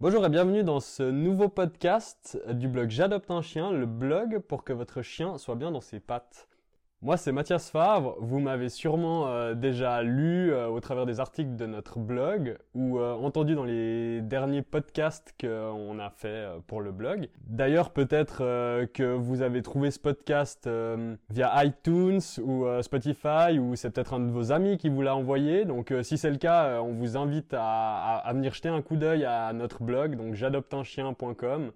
Bonjour et bienvenue dans ce nouveau podcast du blog J'adopte un chien, le blog pour que votre chien soit bien dans ses pattes. Moi, c'est Mathias Favre. Vous m'avez sûrement euh, déjà lu euh, au travers des articles de notre blog ou euh, entendu dans les derniers podcasts qu'on a fait pour le blog. D'ailleurs, peut-être que vous avez trouvé ce podcast via iTunes ou Spotify ou c'est peut-être un de vos amis qui vous l'a envoyé. Donc, si c'est le cas, on vous invite à, venir jeter un coup d'œil à notre blog, donc j'adopteinchien.com.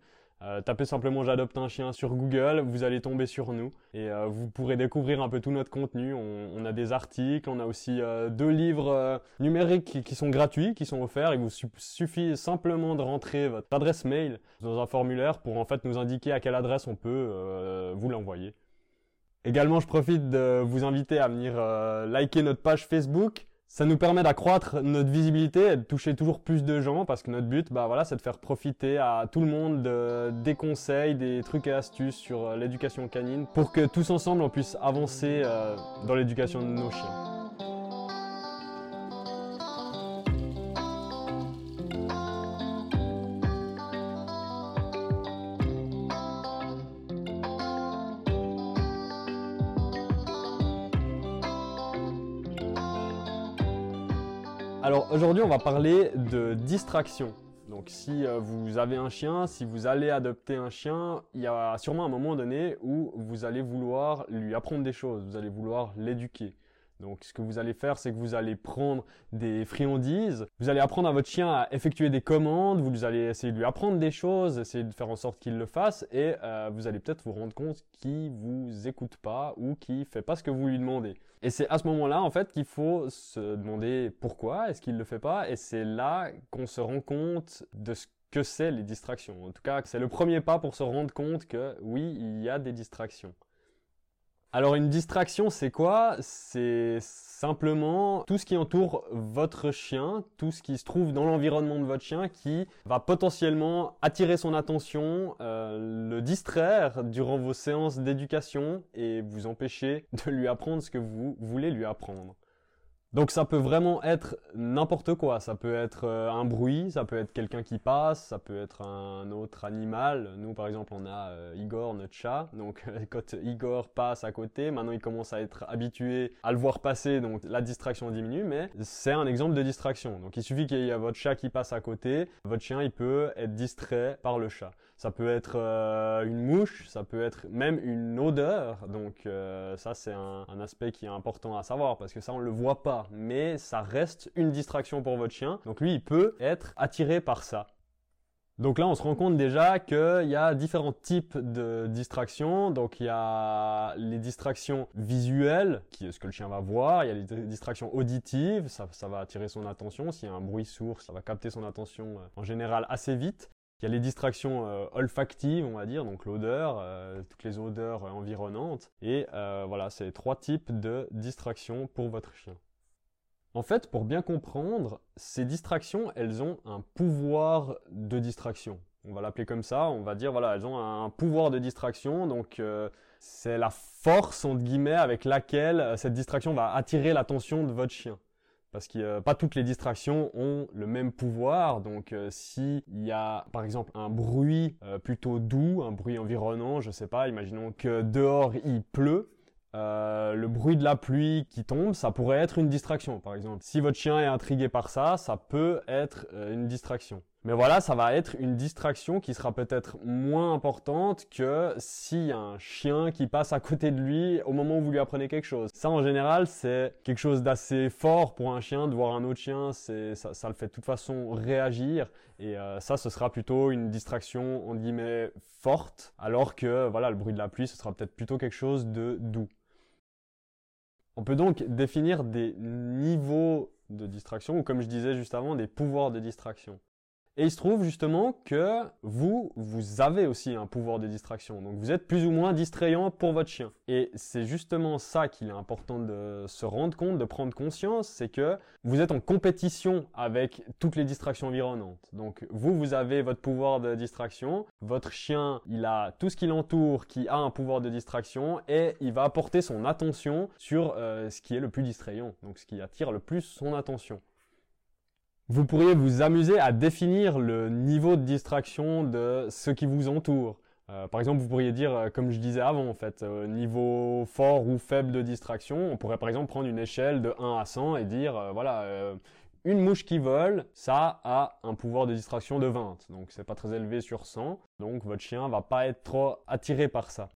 Euh, tapez simplement j'adopte un chien sur Google, vous allez tomber sur nous et euh, vous pourrez découvrir un peu tout notre contenu. On, a des articles, on a aussi euh, deux livres numériques qui, sont gratuits, qui sont offerts. Il vous suffit simplement de rentrer votre adresse mail dans un formulaire pour en fait nous indiquer à quelle adresse on peut vous l'envoyer. Également, je profite de vous inviter à venir liker notre page Facebook ça nous permet d'accroître notre visibilité et de toucher toujours plus de gens parce que notre but, bah c'est de faire profiter à tout le monde de, des conseils, des trucs et astuces sur euh, l'éducation canine pour que tous ensemble on puisse avancer euh, dans l'éducation de nos chiens. Alors aujourd'hui on va parler de distraction. Donc si euh, vous avez un chien, si vous allez adopter un chien, il y a sûrement un moment donné où vous allez vouloir lui apprendre des choses, vous allez vouloir l'éduquer. Donc ce que vous allez faire, c'est que vous allez prendre des friandises, vous allez apprendre à votre chien à effectuer des commandes, vous allez essayer de lui apprendre des choses, essayer de faire en sorte qu'il le fasse, et euh, vous allez peut-être vous rendre compte qu'il vous écoute pas ou qu'il fait pas ce que vous lui demandez. Et c'est à ce moment-là, en fait, qu'il faut se demander pourquoi est-ce qu'il le fait pas, et c'est là qu'on se rend compte de ce que c'est les distractions. En tout cas, c'est le premier pas pour se rendre compte que oui, il y a des distractions. Alors une distraction, c'est quoi? C'est simplement tout ce qui entoure votre chien, tout ce qui se trouve dans l'environnement de votre chien qui va potentiellement attirer son attention, euh, le distraire durant vos séances d'éducation et vous empêcher de lui apprendre ce que vous voulez lui apprendre. Donc ça peut vraiment être n'importe quoi. Ça peut être euh, un bruit, ça peut être quelqu'un qui passe, ça peut être un autre animal. Nous par exemple on a euh, Igor, notre chat. Donc quand Igor passe à côté, maintenant il commence à être habitué à le voir passer, donc la distraction diminue. Mais c'est un exemple de distraction. Donc il suffit qu'il y ait votre chat qui passe à côté, votre chien il peut être distrait par le chat. Ça peut être euh, une mouche, ça peut être même une odeur. Donc ça c'est un, un aspect qui est important à savoir parce que ça on le voit pas mais ça reste une distraction pour votre chien. Donc lui, il peut être attiré par ça. Donc là, on se rend compte déjà qu'il y a différents types de distractions. Donc il y a les distractions visuelles, qui est ce que le chien va voir. Il y a les distractions auditives, ça, ça va attirer son attention. S'il y a un bruit sourd, ça va capter son attention euh, en général assez vite. Il y a les distractions euh, olfactives, on va dire, donc l'odeur, euh, toutes les odeurs environnantes. Et voilà, c'est trois types de distractions pour votre chien. En fait, pour bien comprendre, ces distractions, elles ont un pouvoir de distraction. On va l'appeler comme ça, on va dire voilà, elles ont un pouvoir de distraction, donc euh, c'est la force entre guillemets avec laquelle euh, cette distraction va attirer l'attention de votre chien. Parce que euh, pas toutes les distractions ont le même pouvoir, donc si il y a par exemple un bruit plutôt doux, un bruit environnant, je sais pas, imaginons que dehors il pleut, euh, le bruit de la pluie qui tombe, ça pourrait être une distraction, par exemple. Si votre chien est intrigué par ça, ça peut être euh, une distraction. Mais voilà, ça va être une distraction qui sera peut-être moins importante que s'il y a un chien qui passe à côté de lui au moment où vous lui apprenez quelque chose. Ça, en général, c'est quelque chose d'assez fort pour un chien de voir un autre chien. C'est ça, le fait de toute façon réagir. Et euh, ça, ce sera plutôt une distraction en guillemets forte, alors que voilà, le bruit de la pluie, ce sera peut-être plutôt quelque chose de doux. On peut donc définir des niveaux de distraction, ou comme je disais juste avant, des pouvoirs de distraction. Et il se trouve justement que vous, vous avez aussi un pouvoir de distraction. Donc vous êtes plus ou moins distrayant pour votre chien. Et c'est justement ça qu'il est important de se rendre compte, de prendre conscience, c'est que vous êtes en compétition avec toutes les distractions environnantes. Donc vous, vous avez votre pouvoir de distraction. Votre chien, il a tout ce qui l'entoure qui a un pouvoir de distraction et il va apporter son attention sur euh, ce qui est le plus distrayant. Donc ce qui attire le plus son attention. Vous pourriez vous amuser à définir le niveau de distraction de ceux qui vous entourent. Euh, par exemple, vous pourriez dire, euh, comme je disais avant, en fait, euh, niveau fort ou faible de distraction, on pourrait par exemple prendre une échelle de 1 à 100 et dire, voilà, une mouche qui vole, ça a un pouvoir de distraction de 20. Donc c'est pas très élevé sur 100. Donc votre chien va pas être trop attiré par ça.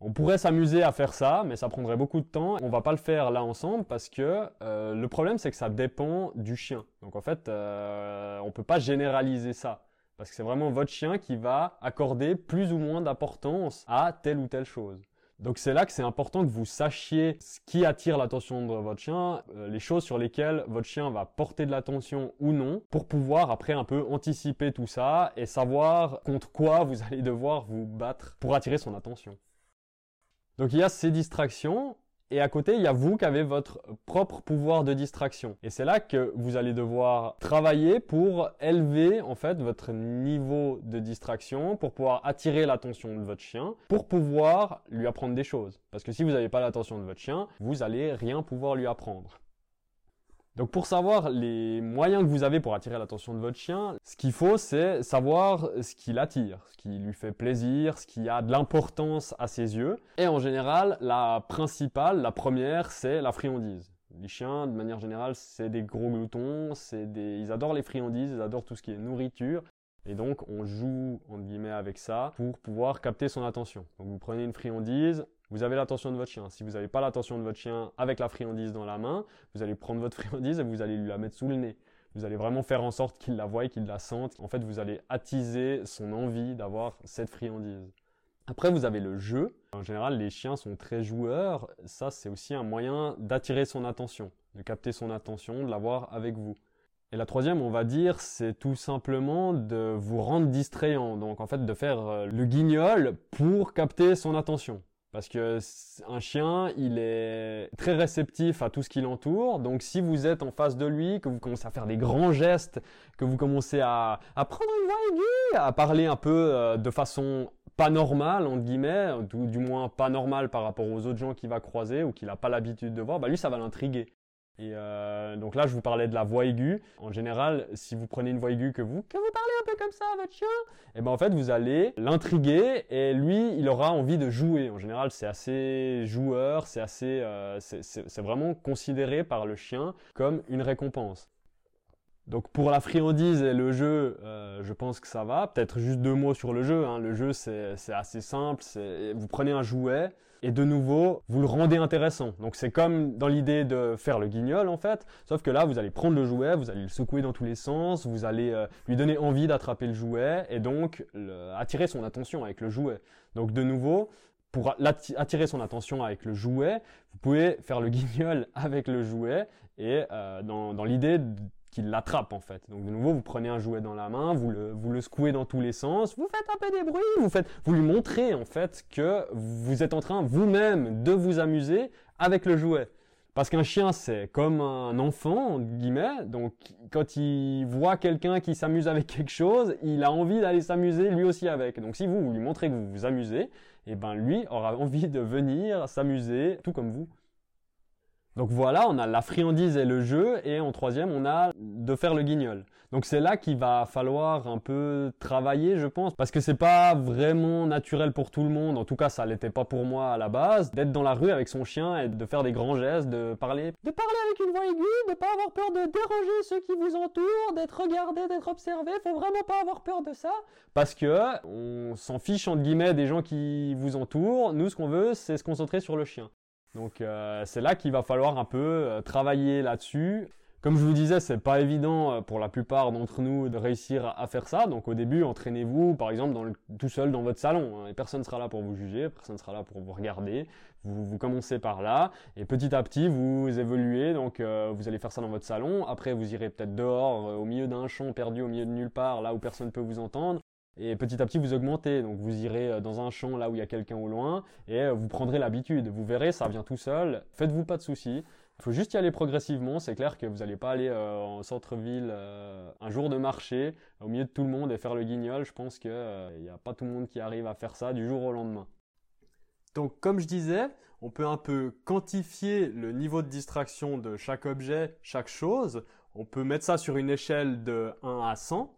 On pourrait s'amuser à faire ça, mais ça prendrait beaucoup de temps. On va pas le faire là ensemble parce que le problème c'est que ça dépend du chien. Donc en fait, euh, on peut pas généraliser ça. Parce que c'est vraiment votre chien qui va accorder plus ou moins d'importance à telle ou telle chose. Donc c'est là que c'est important que vous sachiez ce qui attire l'attention de votre chien, euh, les choses sur lesquelles votre chien va porter de l'attention ou non, pour pouvoir après un peu anticiper tout ça et savoir contre quoi vous allez devoir vous battre pour attirer son attention. Donc il y a ces distractions et à côté, il y a vous qui avez votre propre pouvoir de distraction. Et c'est là que vous allez devoir travailler pour élever en fait votre niveau de distraction, pour pouvoir attirer l'attention de votre chien, pour pouvoir lui apprendre des choses. Parce que si vous n'avez pas l'attention de votre chien, vous allez rien pouvoir lui apprendre. Donc pour savoir les moyens que vous avez pour attirer l'attention de votre chien, ce qu'il faut c'est savoir ce qui l'attire, ce qui lui fait plaisir, ce qui a de l'importance à ses yeux. Et en général, la principale, la première, c'est la friandise. Les chiens, de manière générale, c'est des gros gloutons, c'est des... ils adorent les friandises, ils adorent tout ce qui est nourriture. Et donc, on joue, entre guillemets, avec ça pour pouvoir capter son attention. Donc, vous prenez une friandise, vous avez l'attention de votre chien. Si vous n'avez pas l'attention de votre chien avec la friandise dans la main, vous allez prendre votre friandise et vous allez lui la mettre sous le nez. Vous allez vraiment faire en sorte qu'il la voie, qu'il la sente. En fait, vous allez attiser son envie d'avoir cette friandise. Après, vous avez le jeu. En général, les chiens sont très joueurs. Ça, c'est aussi un moyen d'attirer son attention, de capter son attention, de l'avoir avec vous. Et la troisième, on va dire, c'est tout simplement de vous rendre distrayant. Donc, en fait, de faire euh, le guignol pour capter son attention. Parce que un chien, il est très réceptif à tout ce qui l'entoure. Donc si vous êtes en face de lui, que vous commencez à faire des grands gestes, que vous commencez à, à prendre une voix aiguë, à parler un peu euh, de façon pas normale, entre guillemets, ou du moins pas normale par rapport aux autres gens qu'il va croiser ou qu'il n'a pas l'habitude de voir, bah lui ça va l'intriguer. Et euh, donc là, je vous parlais de la voix aiguë. En général, si vous prenez une voix aiguë que vous, que vous parlez un peu comme ça à votre chien, et eh ben en fait, vous allez l'intriguer et lui, il aura envie de jouer. En général, c'est assez joueur, c'est assez, euh, c'est vraiment considéré par le chien comme une récompense. Donc pour la friandise et le jeu, euh, je pense que ça va. Peut-être juste deux mots sur le jeu. Hein. Le jeu, c'est assez simple. Vous prenez un jouet, et de nouveau, vous le rendez intéressant. Donc c'est comme dans l'idée de faire le guignol en fait, sauf que là, vous allez prendre le jouet, vous allez le secouer dans tous les sens, vous allez euh, lui donner envie d'attraper le jouet et donc attirer son attention avec le jouet. Donc de nouveau, pour attirer son attention avec le jouet, vous pouvez faire le guignol avec le jouet et euh, dans, dans l'idée qu'il l'attrape en fait. Donc de nouveau, vous prenez un jouet dans la main, vous le, vous le secouez dans tous les sens, vous faites un peu des bruits, vous, faites, vous lui montrez en fait que vous êtes en train vous-même de vous amuser avec le jouet. Parce qu'un chien, c'est comme un enfant, guillemets. Donc, quand il voit quelqu'un qui s'amuse avec quelque chose, il a envie d'aller s'amuser lui aussi avec. Donc, si vous, vous lui montrez que vous vous amusez, eh ben, lui aura envie de venir s'amuser, tout comme vous. Donc voilà, on a la friandise et le jeu, et en troisième, on a de faire le guignol. Donc c'est là qu'il va falloir un peu travailler, je pense, parce que c'est pas vraiment naturel pour tout le monde. En tout cas, ça l'était pas pour moi à la base, d'être dans la rue avec son chien et de faire des grands gestes, de parler, de parler avec une voix aiguë, de pas avoir peur de déranger ceux qui vous entourent, d'être regardé, d'être observé. Faut vraiment pas avoir peur de ça, parce que on s'en fiche entre guillemets des gens qui vous entourent. Nous, ce qu'on veut, c'est se concentrer sur le chien. Donc euh, c'est là qu'il va falloir un peu euh, travailler là-dessus. Comme je vous disais, c'est pas évident euh, pour la plupart d'entre nous de réussir à faire ça. Donc au début, entraînez-vous par exemple tout seul dans votre salon. Hein, et personne ne sera là pour vous juger, personne ne sera là pour vous regarder. Vous commencez par là et petit à petit vous évoluez. Donc vous allez faire ça dans votre salon. Après vous irez peut-être dehors au milieu d'un champ perdu au milieu de nulle part, là où personne ne peut vous entendre. Et petit à petit, vous augmentez. Donc, vous irez euh, dans un champ là où il y a quelqu'un au loin et euh, vous prendrez l'habitude. Vous verrez, ça vient tout seul. Faites-vous pas de soucis. Il faut juste y aller progressivement. C'est clair que vous n'allez pas aller euh, en centre-ville un jour de marché au milieu de tout le monde et faire le guignol. Je pense qu'il n'y a pas tout le monde qui arrive à faire ça du jour au lendemain. Donc, comme je disais, on peut un peu quantifier le niveau de distraction de chaque objet, chaque chose. On peut mettre ça sur une échelle de 1 à 100.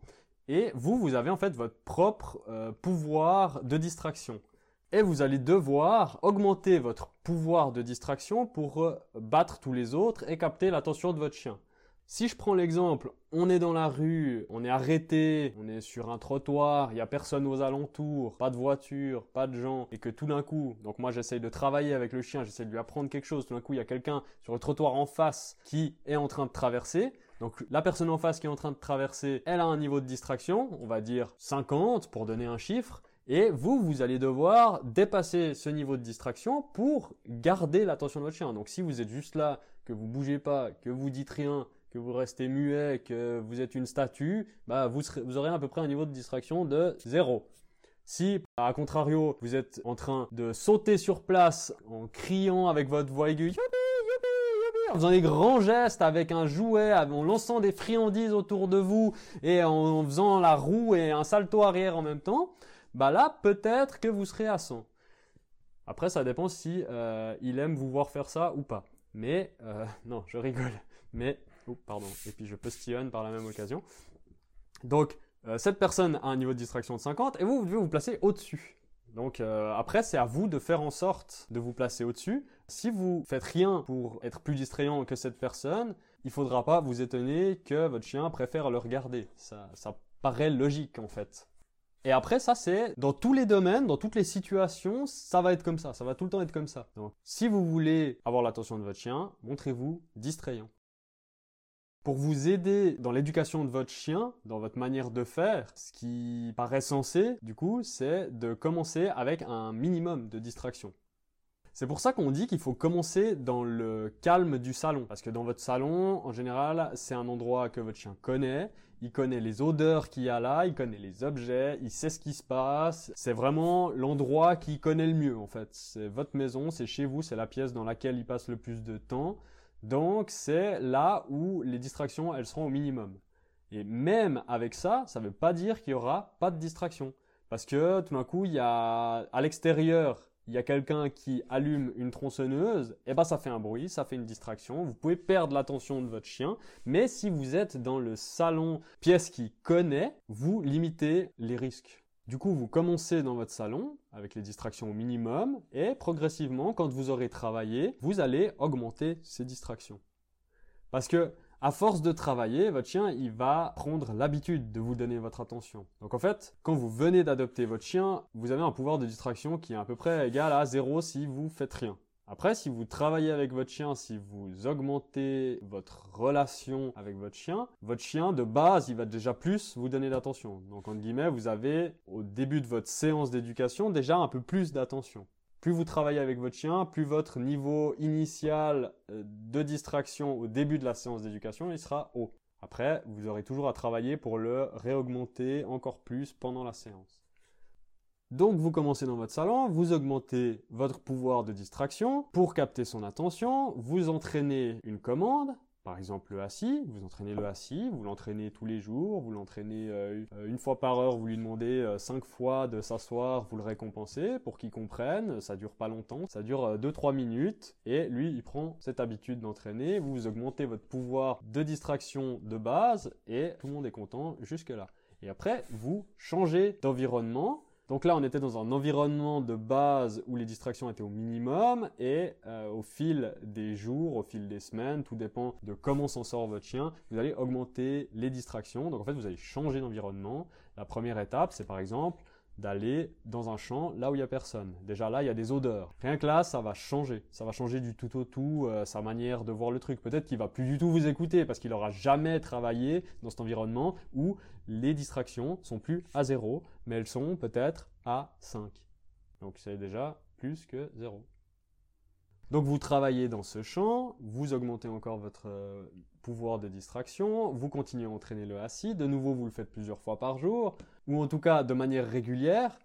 Et vous, vous avez en fait votre propre euh, pouvoir de distraction. Et vous allez devoir augmenter votre pouvoir de distraction pour euh, battre tous les autres et capter l'attention de votre chien. Si je prends l'exemple, on est dans la rue, on est arrêté, on est sur un trottoir, il n'y a personne aux alentours, pas de voiture, pas de gens, et que tout d'un coup, donc moi j'essaye de travailler avec le chien, j'essaie de lui apprendre quelque chose, tout d'un coup il y a quelqu'un sur le trottoir en face qui est en train de traverser, donc la personne en face qui est en train de traverser, elle a un niveau de distraction, on va dire 50 pour donner un chiffre, et vous, vous allez devoir dépasser ce niveau de distraction pour garder l'attention de votre chien. Donc si vous êtes juste là, que vous bougez pas, que vous dites rien, que vous restez muet, que vous êtes une statue, bah vous, vous aurez à peu près un niveau de distraction de zéro. Si, à contrario, vous êtes en train de sauter sur place en criant avec votre voix aiguë, en faisant des grands gestes avec un jouet, en lançant des friandises autour de vous et en faisant la roue et un salto arrière en même temps, bah là, peut-être que vous serez à 100. Après, ça dépend si euh, il aime vous voir faire ça ou pas. Mais, euh, non, je rigole. Mais, oh, pardon. Et puis je postillonne par la même occasion. Donc, euh, cette personne a un niveau de distraction de 50 et vous, vous devez vous placer au-dessus. Donc après, c'est à vous de faire en sorte de vous placer au-dessus. Si vous faites rien pour être plus distrayant que cette personne, il faudra pas vous étonner que votre chien préfère le regarder. Ça, ça paraît logique en fait. Et après, ça, c'est dans tous les domaines, dans toutes les situations, ça va être comme ça. Ça va tout le temps être comme ça. Donc, si vous voulez avoir l'attention de votre chien, montrez-vous distrayant. Pour vous aider dans l'éducation de votre chien, dans votre manière de faire, ce qui paraît sensé, du coup, c'est de commencer avec un minimum de distraction. C'est pour ça qu'on dit qu'il faut commencer dans le calme du salon. Parce que dans votre salon, en général, c'est un endroit que votre chien connaît il connaît les odeurs qu'il y a là, il connaît les objets, il sait ce qui se passe. C'est vraiment l'endroit qu'il connaît le mieux en fait. C'est votre maison, c'est chez vous, c'est la pièce dans laquelle il passe le plus de temps. Donc c'est là où les distractions, elles seront au minimum. Et même avec ça, ça ne veut pas dire qu'il y aura pas de distraction. Parce que tout d'un coup, il y a à l'extérieur il y a quelqu'un qui allume une tronçonneuse, et eh ben ça fait un bruit, ça fait une distraction. Vous pouvez perdre l'attention de votre chien, mais si vous êtes dans le salon, pièce qui connaît, vous limitez les risques. Du coup, vous commencez dans votre salon avec les distractions au minimum et progressivement, quand vous aurez travaillé, vous allez augmenter ces distractions. Parce que à force de travailler, votre chien, il va prendre l'habitude de vous donner votre attention. Donc en fait, quand vous venez d'adopter votre chien, vous avez un pouvoir de distraction qui est à peu près égal à zéro si vous faites rien. Après, si vous travaillez avec votre chien, si vous augmentez votre relation avec votre chien, votre chien de base, il va déjà plus vous donner d'attention. Donc en guillemets, vous avez au début de votre séance d'éducation déjà un peu plus d'attention. Plus vous travaillez avec votre chien, plus votre niveau initial euh, de distraction au début de la séance d'éducation, il sera haut. Après, vous aurez toujours à travailler pour le réaugmenter encore plus pendant la séance. Donc vous commencez dans votre salon, vous augmentez votre pouvoir de distraction. Pour capter son attention, vous entraînez une commande, par exemple le assis, vous entraînez le assis, vous l'entraînez tous les jours, vous l'entraînez euh, une fois par heure, vous lui demandez euh, cinq fois de s'asseoir, vous le récompensez. Pour qu'il comprenne, ça dure pas longtemps, ça dure 2-3 euh, minutes. Et lui il prend cette habitude d'entraîner, vous augmentez votre pouvoir de distraction de base et tout le monde est content jusque là. Et après vous changez d'environnement donc là, on était dans un environnement de base où les distractions étaient au minimum et euh, au fil des jours, au fil des semaines, tout dépend de comment s'en sort votre chien, vous allez augmenter les distractions. Donc en fait, vous allez changer d'environnement. La première étape, c'est par exemple d'aller dans un champ là où il y a personne. Déjà là, il y a des odeurs. Rien que là, ça va changer. Ça va changer du tout au tout euh, sa manière de voir le truc. Peut-être qu'il va plus du tout vous écouter parce qu'il aura jamais travaillé dans cet environnement où les distractions sont plus à zéro, mais elles sont peut-être à 5. Donc c'est déjà plus que zéro. Donc vous travaillez dans ce champ, vous augmentez encore votre euh, pouvoir de distraction, vous continuez à entraîner le assis, de nouveau vous le faites plusieurs fois par jour, ou en tout cas de manière régulière,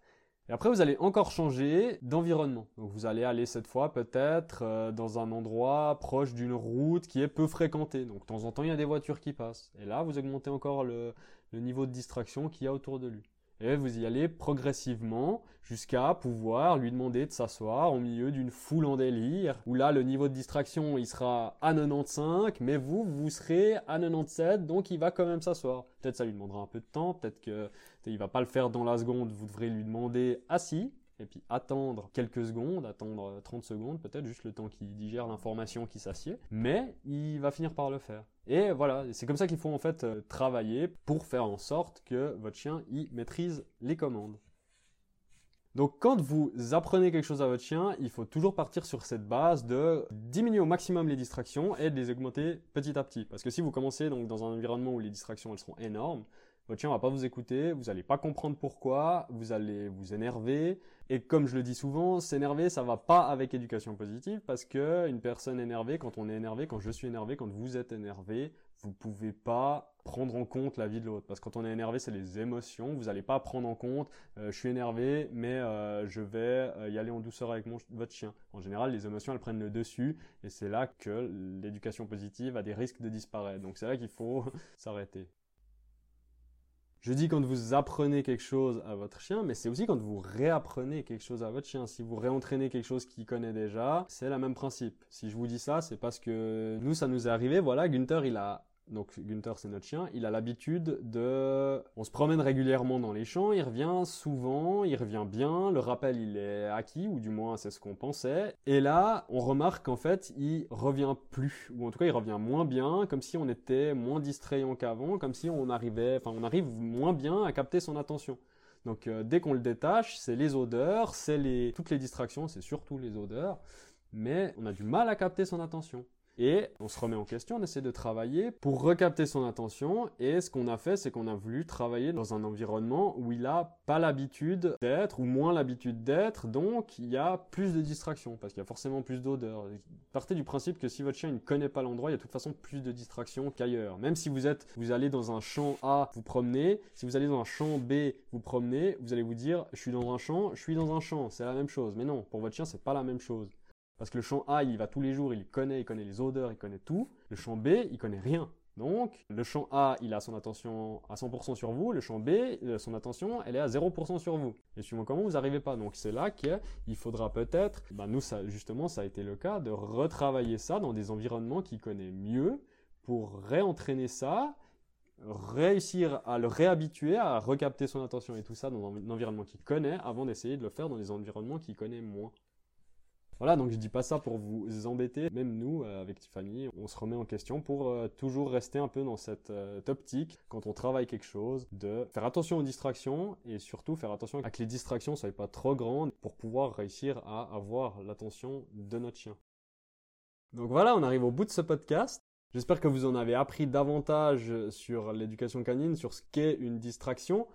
et après vous allez encore changer d'environnement. Vous allez aller cette fois peut-être euh, dans un endroit proche d'une route qui est peu fréquentée, donc de temps en temps il y a des voitures qui passent, et là vous augmentez encore le niveau de distraction qu'il y a autour de lui. Et vous y allez progressivement jusqu'à pouvoir lui demander de s'asseoir au milieu d'une foule en délire, où là le niveau de distraction il sera à 95, mais vous, vous serez à 97, donc il va quand même s'asseoir. Peut-être ça lui demandera un peu de temps, peut-être que il va pas le faire dans la seconde, vous devrez lui demander assis, et puis attendre quelques secondes, attendre 30 secondes, peut-être juste le temps qu'il digère l'information qui s'assied, mais il va finir par le faire. Et voilà, c'est comme ça qu'il faut en fait euh, travailler pour faire en sorte que votre chien y maîtrise les commandes. Donc quand vous apprenez quelque chose à votre chien, il faut toujours partir sur cette base de diminuer au maximum les distractions et de les augmenter petit à petit. Parce que si vous commencez donc dans un environnement où les distractions elles seront énormes, votre chien va pas vous écouter, vous n'allez pas comprendre pourquoi, vous allez vous énerver. Et comme je le dis souvent, s'énerver, ça va pas avec éducation positive parce que une personne énervée, quand on est énervé, quand je suis énervé, quand vous êtes énervé, vous pouvez pas prendre en compte la vie de l'autre. Parce que quand on est énervé, c'est les émotions. Vous n'allez pas prendre en compte, euh, je suis énervé, mais euh, je vais euh, y aller en douceur avec mon, votre chien. En général, les émotions, elles prennent le dessus. Et c'est là que l'éducation positive a des risques de disparaître. Donc c'est là qu'il faut s'arrêter. Je dis quand vous apprenez quelque chose à votre chien, mais c'est aussi quand vous réapprenez quelque chose à votre chien. Si vous réentraînez quelque chose qu'il connaît déjà, c'est le même principe. Si je vous dis ça, c'est parce que nous, ça nous est arrivé. Voilà, Gunther, il a donc Gunther c'est notre chien, il a l'habitude de... On se promène régulièrement dans les champs, il revient souvent, il revient bien, le rappel il est acquis, ou du moins c'est ce qu'on pensait. Et là, on remarque qu'en fait, il revient plus, ou en tout cas il revient moins bien, comme si on était moins distrayant qu'avant, comme si on arrivait, enfin on arrive moins bien à capter son attention. Donc euh, dès qu'on le détache, c'est les odeurs, c'est les... toutes les distractions, c'est surtout les odeurs, mais on a du mal à capter son attention. Et on se remet en question, on essaie de travailler pour recapter son attention. Et ce qu'on a fait, c'est qu'on a voulu travailler dans un environnement où il a pas l'habitude d'être ou moins l'habitude d'être. Donc, il y a plus de distractions parce qu'il y a forcément plus d'odeurs. Partez du principe que si votre chien ne connaît pas l'endroit, il y a de toute façon plus de distractions qu'ailleurs. Même si vous êtes, vous allez dans un champ A, vous promenez. Si vous allez dans un champ B, vous promenez, vous allez vous dire, je suis dans un champ, je suis dans un champ. C'est la même chose. Mais non, pour votre chien, c'est pas la même chose. Parce que le champ A, il va tous les jours, il connaît, il connaît les odeurs, il connaît tout. Le champ B, il connaît rien. Donc, le champ A, il a son attention à 100% sur vous. Le champ B, euh, son attention, elle est à 0% sur vous. Et suivant comment vous n'arrivez pas. Donc, c'est là qu'il faudra peut-être, bah, nous, ça, justement, ça a été le cas, de retravailler ça dans des environnements qu'il connaît mieux pour réentraîner ça, réussir à le réhabituer à recapter son attention et tout ça dans un environnement qu'il connaît avant d'essayer de le faire dans des environnements qu'il connaît moins. Voilà, donc je dis pas ça pour vous embêter. Même nous, euh, avec Tiffany, on se remet en question pour euh, toujours rester un peu dans cette euh, optique quand on travaille quelque chose, de faire attention aux distractions et surtout faire attention à que les distractions soient pas trop grandes pour pouvoir réussir à avoir l'attention de notre chien. Donc voilà, on arrive au bout de ce podcast. J'espère que vous en avez appris davantage sur l'éducation canine, sur ce qu'est une distraction.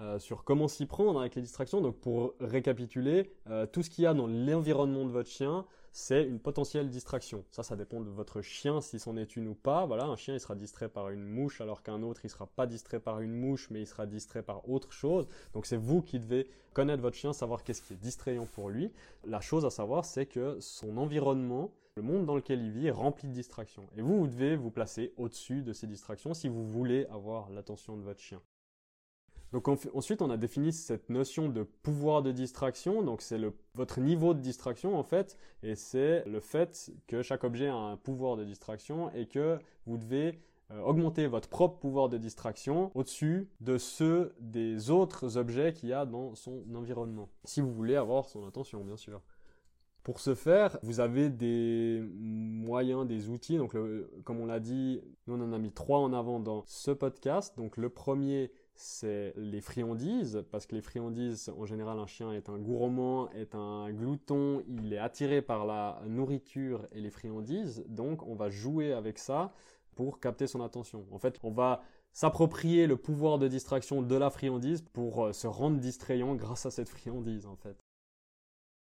Euh, sur comment s'y prendre avec les distractions. Donc pour récapituler, euh, tout ce qu'il y a dans l'environnement de votre chien, c'est une potentielle distraction. Ça, ça dépend de votre chien, si c'en est une ou pas. Voilà, un chien, il sera distrait par une mouche, alors qu'un autre, il sera pas distrait par une mouche, mais il sera distrait par autre chose. Donc c'est vous qui devez connaître votre chien, savoir qu'est-ce qui est distrayant pour lui. La chose à savoir, c'est que son environnement, le monde dans lequel il vit est rempli de distractions. Et vous, vous devez vous placer au-dessus de ces distractions si vous voulez avoir l'attention de votre chien. Donc ensuite, on a défini cette notion de pouvoir de distraction. Donc c'est votre niveau de distraction en fait, et c'est le fait que chaque objet a un pouvoir de distraction et que vous devez euh, augmenter votre propre pouvoir de distraction au-dessus de ceux des autres objets qu'il y a dans son environnement. Si vous voulez avoir son attention, bien sûr. Pour ce faire, vous avez des moyens, des outils. Donc, comme on l'a dit, nous on en a mis trois en avant dans ce podcast. Donc, le premier, c'est les friandises, parce que les friandises, en général, un chien est un gourmand, est un glouton, il est attiré par la nourriture et les friandises, donc on va jouer avec ça pour capter son attention. En fait, on va s'approprier le pouvoir de distraction de la friandise pour euh, se rendre distrayant grâce à cette friandise, en fait.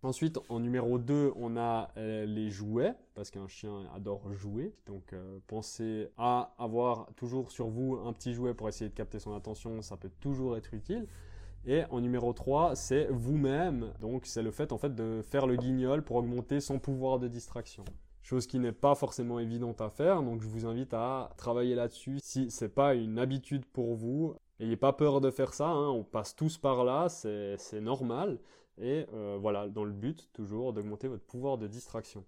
Ensuite, en numéro 2, on a euh, les jouets, parce qu'un chien adore jouer. Donc, euh, pensez à avoir toujours sur vous un petit jouet pour essayer de capter son attention, ça peut toujours être utile. Et en numéro 3, c'est vous-même. Donc, c'est le fait en fait de faire le guignol pour augmenter son pouvoir de distraction chose qui n'est pas forcément évidente à faire. Donc je vous invite à travailler là-dessus. Si c'est pas une habitude pour vous, N'ayez pas peur de faire ça, hein, on passe tous par là, c'est normal. Et euh, voilà, dans le but toujours d'augmenter votre pouvoir de distraction.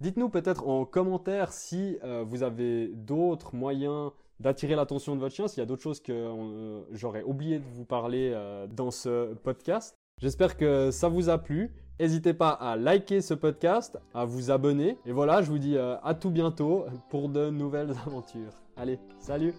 Dites-nous peut-être en commentaire si euh, vous avez d'autres moyens d'attirer l'attention de votre chien, s'il y a d'autres choses que euh, j'aurais oublié de vous parler dans ce podcast. J'espère que ça vous a plu. N'hésitez pas à liker ce podcast, à vous abonner. Et voilà, je vous dis à tout bientôt pour de nouvelles aventures. Allez, salut